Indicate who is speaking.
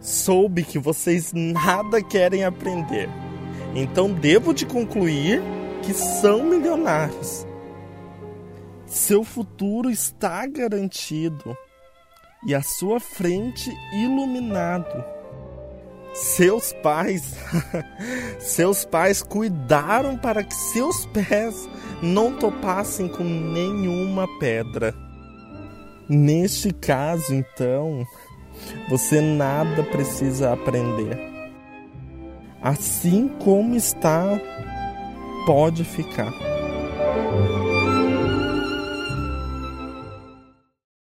Speaker 1: soube que vocês nada querem aprender. Então devo de concluir que são milionários. Seu futuro está garantido e a sua frente iluminado. Seus pais, seus pais cuidaram para que seus pés não topassem com nenhuma pedra. Neste caso, então, você nada precisa aprender. Assim como está, pode ficar.